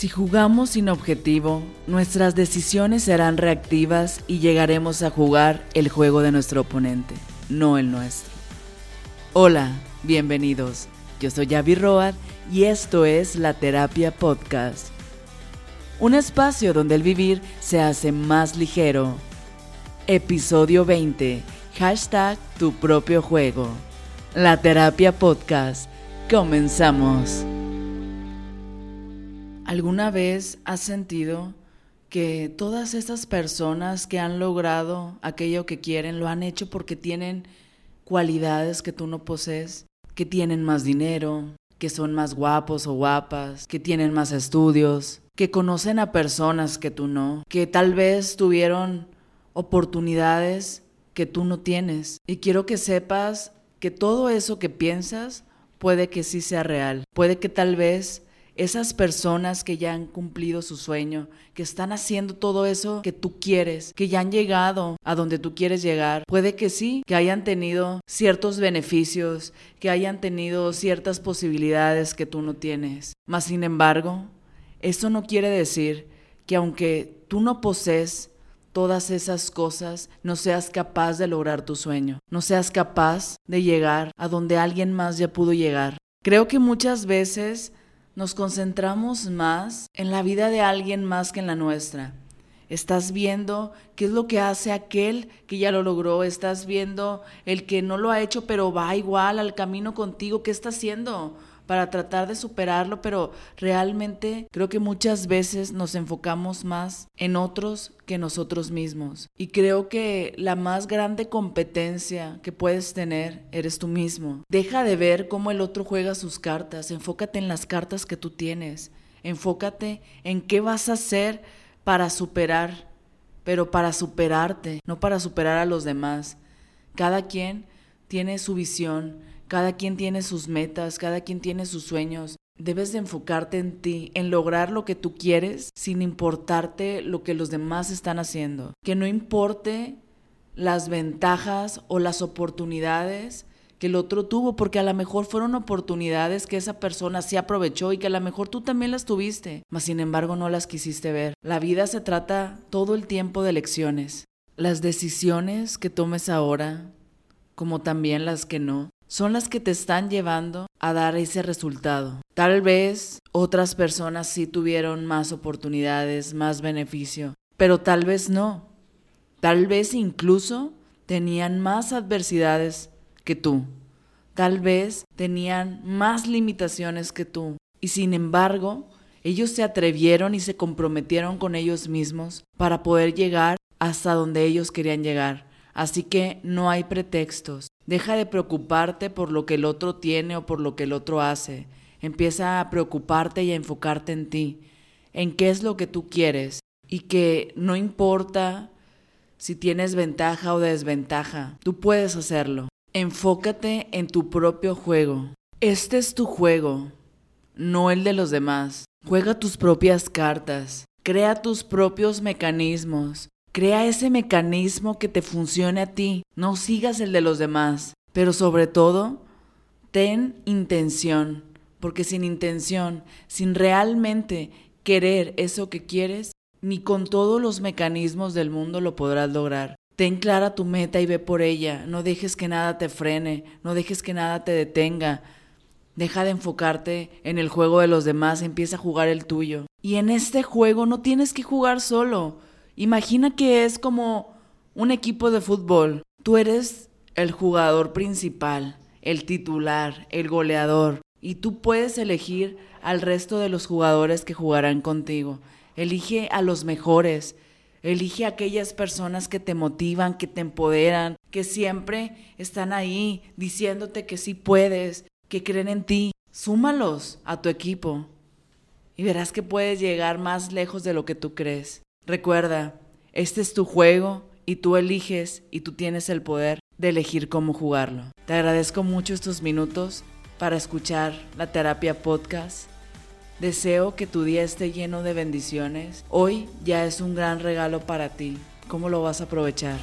Si jugamos sin objetivo, nuestras decisiones serán reactivas y llegaremos a jugar el juego de nuestro oponente, no el nuestro. Hola, bienvenidos. Yo soy Javi Road y esto es La Terapia Podcast. Un espacio donde el vivir se hace más ligero. Episodio 20. Hashtag tu propio juego. La Terapia Podcast. Comenzamos. ¿Alguna vez has sentido que todas esas personas que han logrado aquello que quieren lo han hecho porque tienen cualidades que tú no posees? Que tienen más dinero, que son más guapos o guapas, que tienen más estudios, que conocen a personas que tú no, que tal vez tuvieron oportunidades que tú no tienes. Y quiero que sepas que todo eso que piensas puede que sí sea real, puede que tal vez esas personas que ya han cumplido su sueño, que están haciendo todo eso que tú quieres, que ya han llegado a donde tú quieres llegar, puede que sí, que hayan tenido ciertos beneficios, que hayan tenido ciertas posibilidades que tú no tienes. Mas, sin embargo, eso no quiere decir que aunque tú no posees todas esas cosas, no seas capaz de lograr tu sueño, no seas capaz de llegar a donde alguien más ya pudo llegar. Creo que muchas veces nos concentramos más en la vida de alguien más que en la nuestra. Estás viendo qué es lo que hace aquel que ya lo logró. Estás viendo el que no lo ha hecho, pero va igual al camino contigo. ¿Qué está haciendo? Para tratar de superarlo, pero realmente creo que muchas veces nos enfocamos más en otros que nosotros mismos. Y creo que la más grande competencia que puedes tener eres tú mismo. Deja de ver cómo el otro juega sus cartas, enfócate en las cartas que tú tienes, enfócate en qué vas a hacer para superar, pero para superarte, no para superar a los demás. Cada quien tiene su visión, cada quien tiene sus metas, cada quien tiene sus sueños. Debes de enfocarte en ti, en lograr lo que tú quieres sin importarte lo que los demás están haciendo. Que no importe las ventajas o las oportunidades que el otro tuvo, porque a lo mejor fueron oportunidades que esa persona sí aprovechó y que a lo mejor tú también las tuviste, mas sin embargo no las quisiste ver. La vida se trata todo el tiempo de lecciones. Las decisiones que tomes ahora, como también las que no, son las que te están llevando a dar ese resultado. Tal vez otras personas sí tuvieron más oportunidades, más beneficio, pero tal vez no. Tal vez incluso tenían más adversidades que tú. Tal vez tenían más limitaciones que tú. Y sin embargo, ellos se atrevieron y se comprometieron con ellos mismos para poder llegar hasta donde ellos querían llegar. Así que no hay pretextos. Deja de preocuparte por lo que el otro tiene o por lo que el otro hace. Empieza a preocuparte y a enfocarte en ti, en qué es lo que tú quieres y que no importa si tienes ventaja o desventaja, tú puedes hacerlo. Enfócate en tu propio juego. Este es tu juego, no el de los demás. Juega tus propias cartas, crea tus propios mecanismos, Crea ese mecanismo que te funcione a ti, no sigas el de los demás, pero sobre todo, ten intención, porque sin intención, sin realmente querer eso que quieres, ni con todos los mecanismos del mundo lo podrás lograr. Ten clara tu meta y ve por ella, no dejes que nada te frene, no dejes que nada te detenga. Deja de enfocarte en el juego de los demás, empieza a jugar el tuyo. Y en este juego no tienes que jugar solo, Imagina que es como un equipo de fútbol. Tú eres el jugador principal, el titular, el goleador, y tú puedes elegir al resto de los jugadores que jugarán contigo. Elige a los mejores. Elige a aquellas personas que te motivan, que te empoderan, que siempre están ahí diciéndote que sí puedes, que creen en ti. Súmalos a tu equipo y verás que puedes llegar más lejos de lo que tú crees. Recuerda, este es tu juego y tú eliges y tú tienes el poder de elegir cómo jugarlo. Te agradezco mucho estos minutos para escuchar la terapia podcast. Deseo que tu día esté lleno de bendiciones. Hoy ya es un gran regalo para ti. ¿Cómo lo vas a aprovechar?